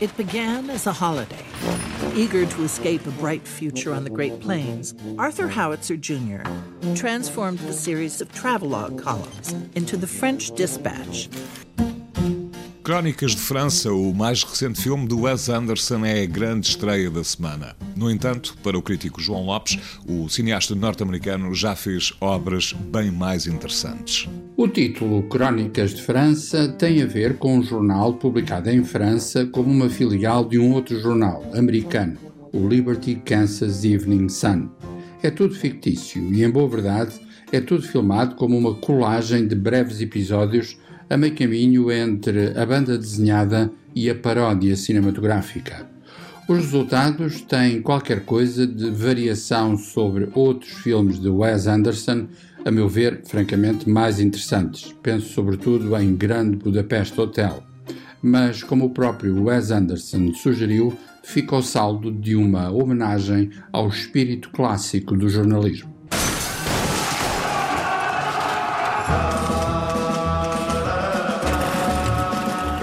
It began as a holiday. Eager to escape a bright future on the Great Plains, Arthur Howitzer Jr. transformed the series of travelogue columns into the French Dispatch, Crónicas de França, o mais recente filme de Wes Anderson, é a grande estreia da semana. No entanto, para o crítico João Lopes, o cineasta norte-americano já fez obras bem mais interessantes. O título Crónicas de França tem a ver com um jornal publicado em França como uma filial de um outro jornal americano, o Liberty Kansas Evening Sun. É tudo fictício e, em boa verdade, é tudo filmado como uma colagem de breves episódios a meio caminho entre a banda desenhada e a paródia cinematográfica. Os resultados têm qualquer coisa de variação sobre outros filmes de Wes Anderson, a meu ver, francamente mais interessantes. Penso sobretudo em Grande Budapeste Hotel. Mas, como o próprio Wes Anderson sugeriu, fica o saldo de uma homenagem ao espírito clássico do jornalismo.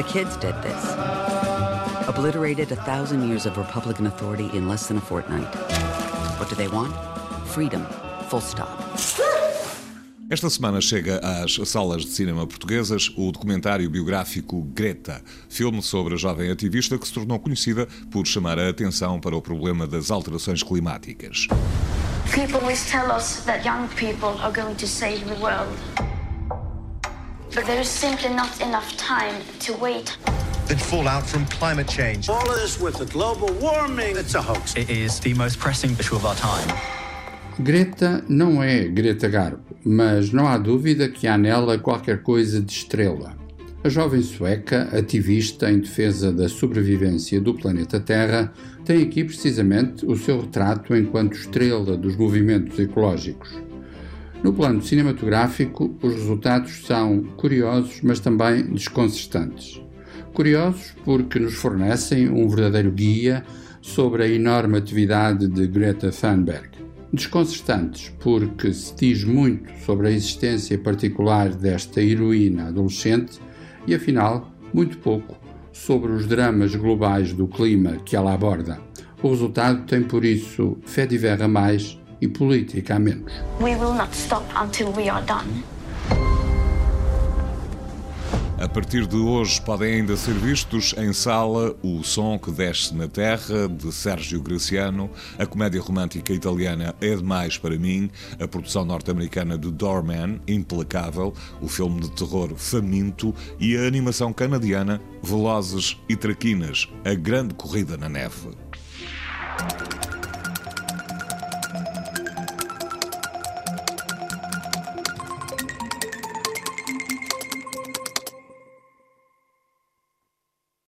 Kids did this. Obliterated a thousand years of Republican authority in less than a fortnight. What do they want? Freedom. Full stop. Esta semana chega às salas de cinema portuguesas o documentário biográfico Greta, filme sobre a jovem ativista que se tornou conhecida por chamar a atenção para o problema das alterações climáticas. People always tell us that young people are going to save the world. But there is simply not enough time to wait. The fallout from climate change. All of this with the global warming, it's a hoax. It is the most pressing issue of our time. Greta não é Greta Garbo, mas não há dúvida que há nela qualquer coisa de estrela. A jovem sueca, ativista em defesa da sobrevivência do planeta Terra, tem aqui precisamente o seu retrato enquanto estrela dos movimentos ecológicos. No plano cinematográfico, os resultados são curiosos, mas também desconcertantes. Curiosos porque nos fornecem um verdadeiro guia sobre a enorme atividade de Greta Thunberg. Desconcertantes porque se diz muito sobre a existência particular desta heroína adolescente e, afinal, muito pouco sobre os dramas globais do clima que ela aborda. O resultado tem, por isso, fé de a mais e política a menos. We will not stop until we are done. A partir de hoje podem ainda ser vistos em sala O Som que Desce na Terra, de Sérgio Graciano, a comédia romântica italiana É Demais para Mim, a produção norte-americana de Doorman, Implacável, o filme de terror Faminto e a animação canadiana Velozes e Traquinas, A Grande Corrida na Neve.